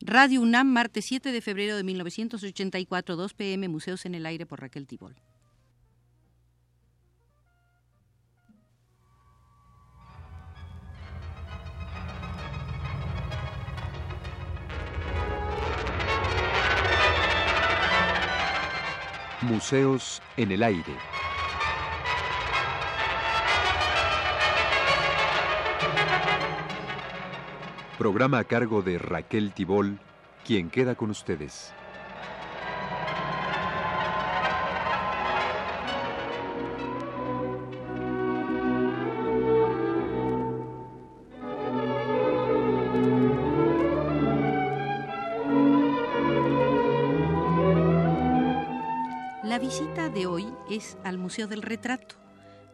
Radio UNAM, martes 7 de febrero de 1984, 2 pm, Museos en el Aire por Raquel Tibol. Museos en el Aire. Programa a cargo de Raquel Tibol, quien queda con ustedes. La visita de hoy es al Museo del Retrato.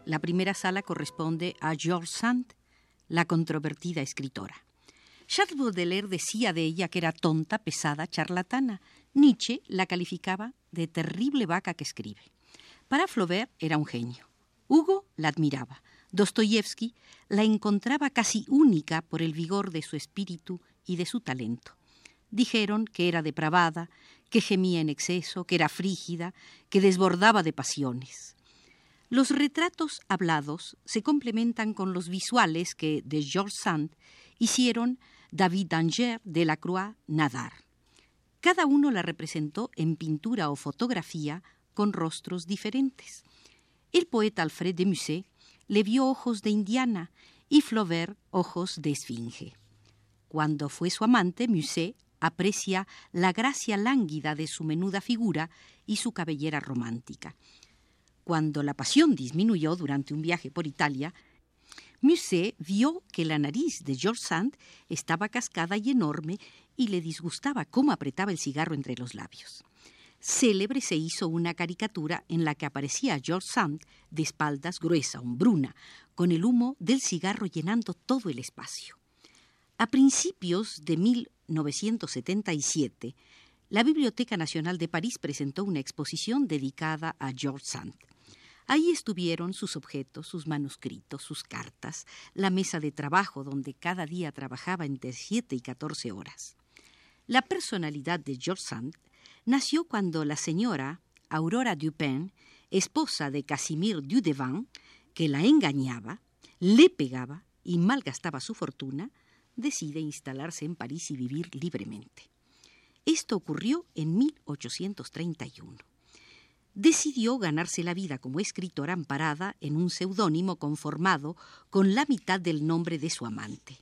La primera sala corresponde a George Sand, la controvertida escritora. Charles Baudelaire decía de ella que era tonta, pesada, charlatana. Nietzsche la calificaba de terrible vaca que escribe. Para Flaubert era un genio. Hugo la admiraba. Dostoyevsky la encontraba casi única por el vigor de su espíritu y de su talento. Dijeron que era depravada, que gemía en exceso, que era frígida, que desbordaba de pasiones. Los retratos hablados se complementan con los visuales que de George Sand hicieron David Danger, Delacroix, Nadar. Cada uno la representó en pintura o fotografía con rostros diferentes. El poeta Alfred de Musset le vio ojos de indiana y Flaubert ojos de esfinge. Cuando fue su amante, Musset aprecia la gracia lánguida de su menuda figura y su cabellera romántica. Cuando la pasión disminuyó durante un viaje por Italia, Musset vio que la nariz de George Sand estaba cascada y enorme y le disgustaba cómo apretaba el cigarro entre los labios. Célebre se hizo una caricatura en la que aparecía George Sand de espaldas gruesa, hombruna, con el humo del cigarro llenando todo el espacio. A principios de 1977, la Biblioteca Nacional de París presentó una exposición dedicada a George Sand. Ahí estuvieron sus objetos, sus manuscritos, sus cartas, la mesa de trabajo donde cada día trabajaba entre 7 y 14 horas. La personalidad de George Sand nació cuando la señora Aurora Dupin, esposa de Casimir Dudevant, que la engañaba, le pegaba y malgastaba su fortuna, decide instalarse en París y vivir libremente. Esto ocurrió en 1831 decidió ganarse la vida como escritora amparada en un seudónimo conformado con la mitad del nombre de su amante.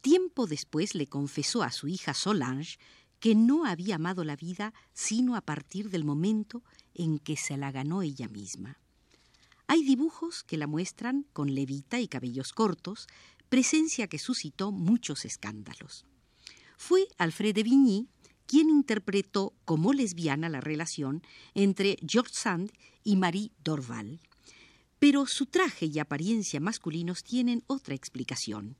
Tiempo después le confesó a su hija Solange que no había amado la vida sino a partir del momento en que se la ganó ella misma. Hay dibujos que la muestran con levita y cabellos cortos, presencia que suscitó muchos escándalos. Fue Alfred de Vigny quien interpretó como lesbiana la relación entre George Sand y Marie Dorval. Pero su traje y apariencia masculinos tienen otra explicación.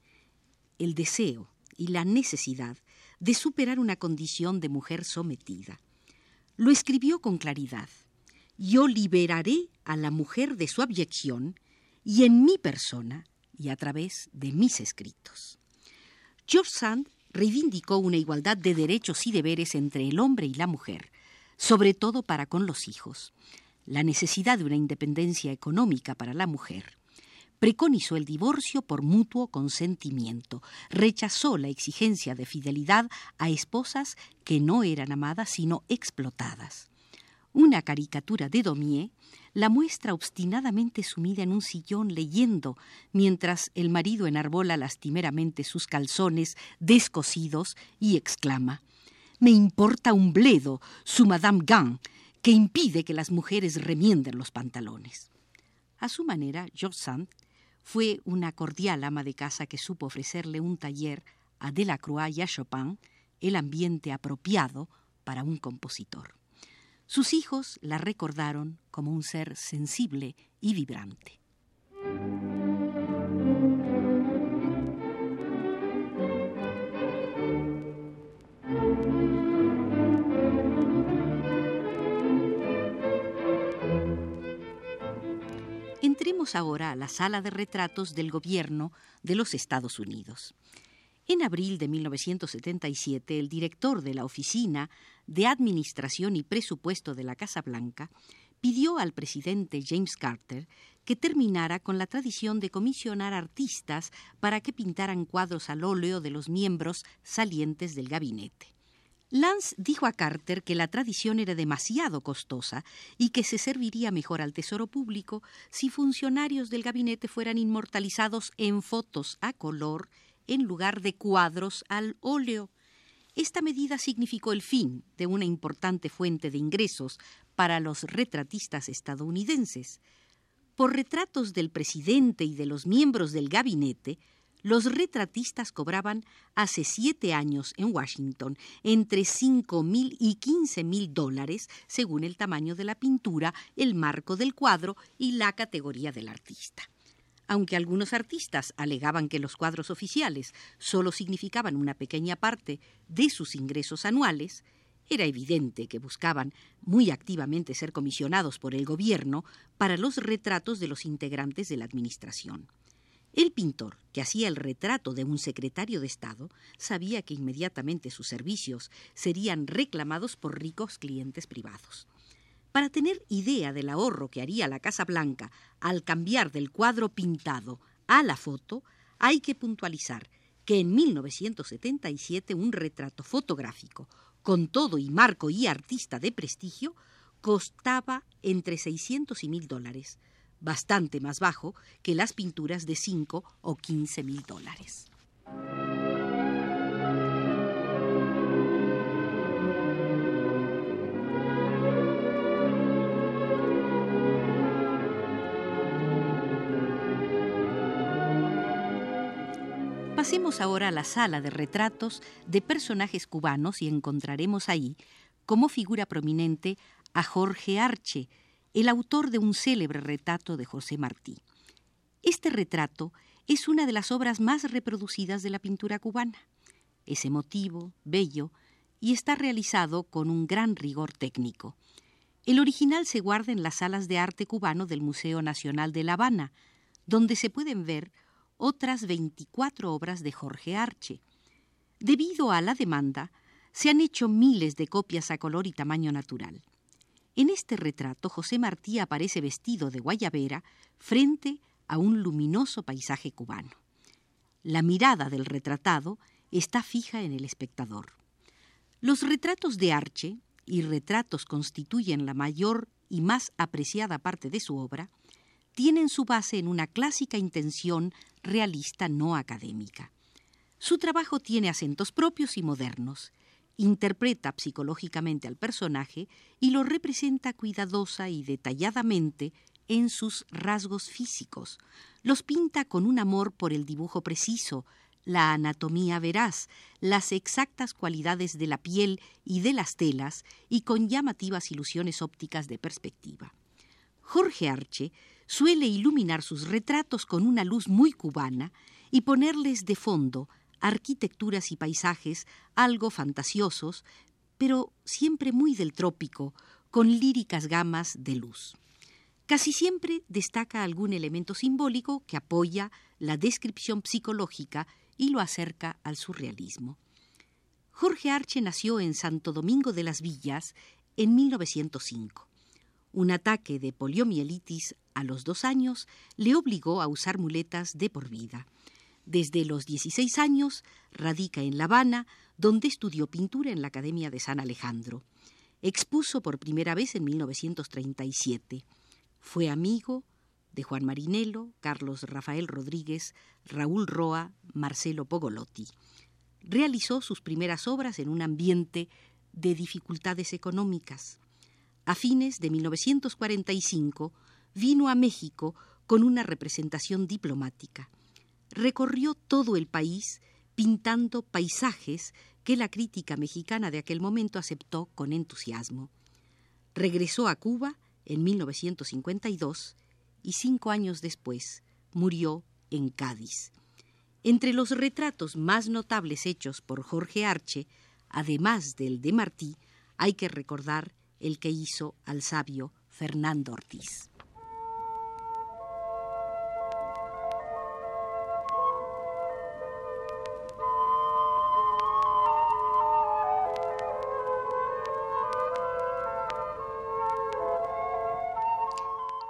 El deseo y la necesidad de superar una condición de mujer sometida. Lo escribió con claridad. Yo liberaré a la mujer de su abyección y en mi persona y a través de mis escritos. George Sand reivindicó una igualdad de derechos y deberes entre el hombre y la mujer, sobre todo para con los hijos, la necesidad de una independencia económica para la mujer. Preconizó el divorcio por mutuo consentimiento, rechazó la exigencia de fidelidad a esposas que no eran amadas sino explotadas. Una caricatura de Daumier la muestra obstinadamente sumida en un sillón leyendo, mientras el marido enarbola lastimeramente sus calzones descosidos y exclama Me importa un bledo su Madame Gant, que impide que las mujeres remienden los pantalones. A su manera, George Sand fue una cordial ama de casa que supo ofrecerle un taller a Delacroix y a Chopin, el ambiente apropiado para un compositor. Sus hijos la recordaron como un ser sensible y vibrante. Entremos ahora a la sala de retratos del gobierno de los Estados Unidos. En abril de 1977, el director de la Oficina de Administración y Presupuesto de la Casa Blanca pidió al presidente James Carter que terminara con la tradición de comisionar artistas para que pintaran cuadros al óleo de los miembros salientes del gabinete. Lance dijo a Carter que la tradición era demasiado costosa y que se serviría mejor al Tesoro Público si funcionarios del gabinete fueran inmortalizados en fotos a color en lugar de cuadros al óleo. Esta medida significó el fin de una importante fuente de ingresos para los retratistas estadounidenses. Por retratos del presidente y de los miembros del gabinete, los retratistas cobraban hace siete años en Washington entre cinco mil y quince mil dólares según el tamaño de la pintura, el marco del cuadro y la categoría del artista. Aunque algunos artistas alegaban que los cuadros oficiales solo significaban una pequeña parte de sus ingresos anuales, era evidente que buscaban muy activamente ser comisionados por el gobierno para los retratos de los integrantes de la administración. El pintor, que hacía el retrato de un secretario de Estado, sabía que inmediatamente sus servicios serían reclamados por ricos clientes privados. Para tener idea del ahorro que haría la Casa Blanca al cambiar del cuadro pintado a la foto, hay que puntualizar que en 1977 un retrato fotográfico, con todo y marco y artista de prestigio, costaba entre 600 y 1000 dólares, bastante más bajo que las pinturas de 5 o 15 mil dólares. Pasemos ahora a la sala de retratos de personajes cubanos y encontraremos ahí, como figura prominente, a Jorge Arche, el autor de un célebre retrato de José Martí. Este retrato es una de las obras más reproducidas de la pintura cubana. Es emotivo, bello y está realizado con un gran rigor técnico. El original se guarda en las salas de arte cubano del Museo Nacional de La Habana, donde se pueden ver otras 24 obras de Jorge Arche. Debido a la demanda, se han hecho miles de copias a color y tamaño natural. En este retrato José Martí aparece vestido de guayabera frente a un luminoso paisaje cubano. La mirada del retratado está fija en el espectador. Los retratos de Arche, y retratos constituyen la mayor y más apreciada parte de su obra, tienen su base en una clásica intención realista no académica. Su trabajo tiene acentos propios y modernos, interpreta psicológicamente al personaje y lo representa cuidadosa y detalladamente en sus rasgos físicos. Los pinta con un amor por el dibujo preciso, la anatomía veraz, las exactas cualidades de la piel y de las telas y con llamativas ilusiones ópticas de perspectiva. Jorge Arche suele iluminar sus retratos con una luz muy cubana y ponerles de fondo arquitecturas y paisajes algo fantasiosos, pero siempre muy del trópico, con líricas gamas de luz. Casi siempre destaca algún elemento simbólico que apoya la descripción psicológica y lo acerca al surrealismo. Jorge Arche nació en Santo Domingo de las Villas en 1905. Un ataque de poliomielitis a los dos años le obligó a usar muletas de por vida. Desde los 16 años radica en La Habana, donde estudió pintura en la Academia de San Alejandro. Expuso por primera vez en 1937. Fue amigo de Juan Marinelo, Carlos Rafael Rodríguez, Raúl Roa, Marcelo Pogolotti. Realizó sus primeras obras en un ambiente de dificultades económicas. A fines de 1945 vino a México con una representación diplomática recorrió todo el país pintando paisajes que la crítica mexicana de aquel momento aceptó con entusiasmo. Regresó a Cuba en 1952 y cinco años después murió en Cádiz. Entre los retratos más notables hechos por Jorge Arche, además del de Martí, hay que recordar el que hizo al sabio Fernando Ortiz.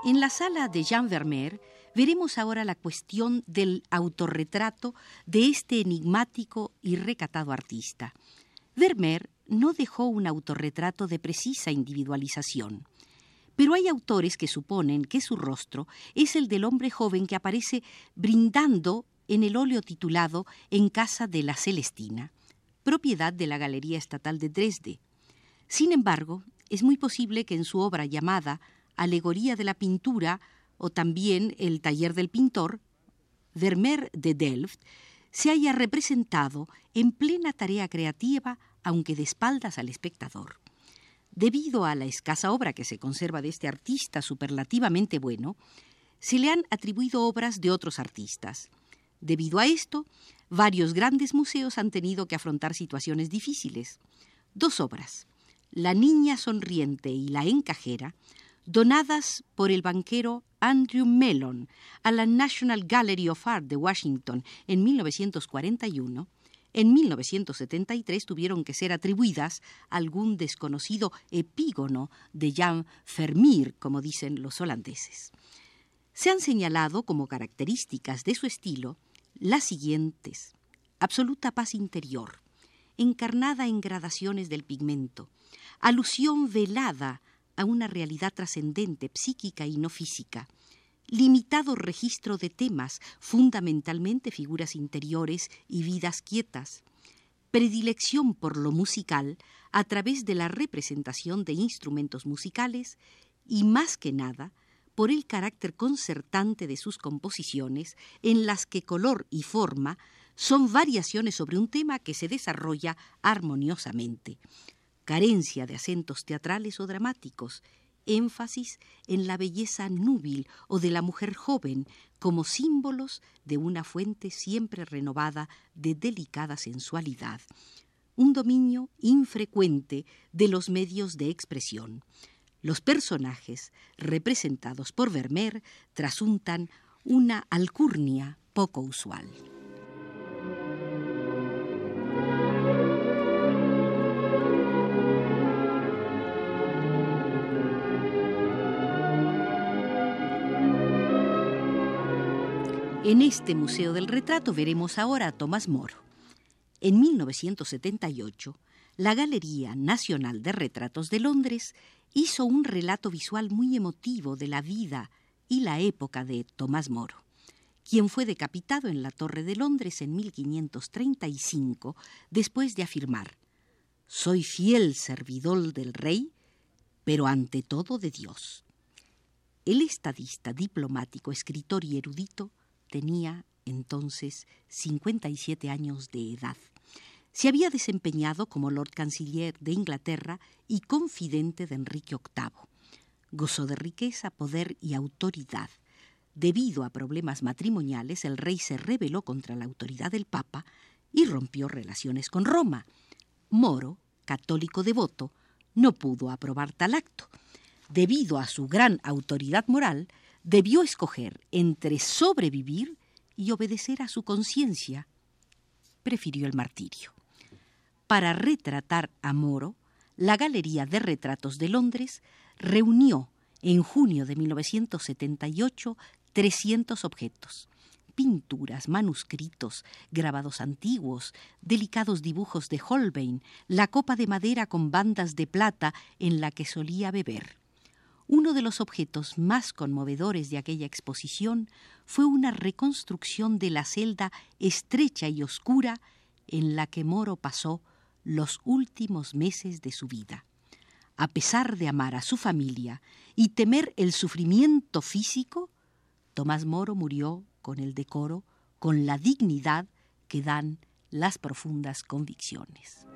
En la sala de Jean Vermeer veremos ahora la cuestión del autorretrato de este enigmático y recatado artista. Vermeer no dejó un autorretrato de precisa individualización. Pero hay autores que suponen que su rostro es el del hombre joven que aparece brindando en el óleo titulado En casa de la Celestina, propiedad de la Galería Estatal de Dresde. Sin embargo, es muy posible que en su obra llamada Alegoría de la Pintura o también El Taller del Pintor, Vermeer de Delft, se haya representado en plena tarea creativa, aunque de espaldas al espectador. Debido a la escasa obra que se conserva de este artista superlativamente bueno, se le han atribuido obras de otros artistas. Debido a esto, varios grandes museos han tenido que afrontar situaciones difíciles. Dos obras, La Niña Sonriente y La Encajera, donadas por el banquero Andrew Mellon a la National Gallery of Art de Washington en 1941, en 1973 tuvieron que ser atribuidas a algún desconocido epígono de Jan Vermeer, como dicen los holandeses. Se han señalado como características de su estilo las siguientes. Absoluta paz interior, encarnada en gradaciones del pigmento, alusión velada a una realidad trascendente, psíquica y no física, limitado registro de temas, fundamentalmente figuras interiores y vidas quietas, predilección por lo musical a través de la representación de instrumentos musicales y, más que nada, por el carácter concertante de sus composiciones, en las que color y forma son variaciones sobre un tema que se desarrolla armoniosamente, carencia de acentos teatrales o dramáticos, énfasis en la belleza núbil o de la mujer joven como símbolos de una fuente siempre renovada de delicada sensualidad, un dominio infrecuente de los medios de expresión. Los personajes representados por Vermeer trasuntan una alcurnia poco usual. En este Museo del Retrato veremos ahora a Tomás Moro. En 1978, la Galería Nacional de Retratos de Londres hizo un relato visual muy emotivo de la vida y la época de Tomás Moro, quien fue decapitado en la Torre de Londres en 1535 después de afirmar Soy fiel servidor del rey, pero ante todo de Dios. El estadista, diplomático, escritor y erudito Tenía entonces 57 años de edad. Se había desempeñado como Lord Canciller de Inglaterra y confidente de Enrique VIII. Gozó de riqueza, poder y autoridad. Debido a problemas matrimoniales, el rey se rebeló contra la autoridad del Papa y rompió relaciones con Roma. Moro, católico devoto, no pudo aprobar tal acto. Debido a su gran autoridad moral, debió escoger entre sobrevivir y obedecer a su conciencia. Prefirió el martirio. Para retratar a Moro, la Galería de Retratos de Londres reunió en junio de 1978 300 objetos, pinturas, manuscritos, grabados antiguos, delicados dibujos de Holbein, la copa de madera con bandas de plata en la que solía beber. Uno de los objetos más conmovedores de aquella exposición fue una reconstrucción de la celda estrecha y oscura en la que Moro pasó los últimos meses de su vida. A pesar de amar a su familia y temer el sufrimiento físico, Tomás Moro murió con el decoro, con la dignidad que dan las profundas convicciones.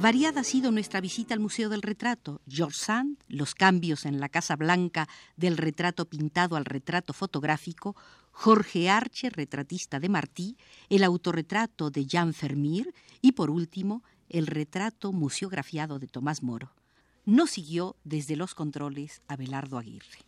Variada ha sido nuestra visita al Museo del Retrato. George Sand, los cambios en la Casa Blanca del retrato pintado al retrato fotográfico, Jorge Arche, retratista de Martí, el autorretrato de Jean Vermeer y, por último, el retrato museografiado de Tomás Moro. No siguió desde los controles Abelardo Aguirre.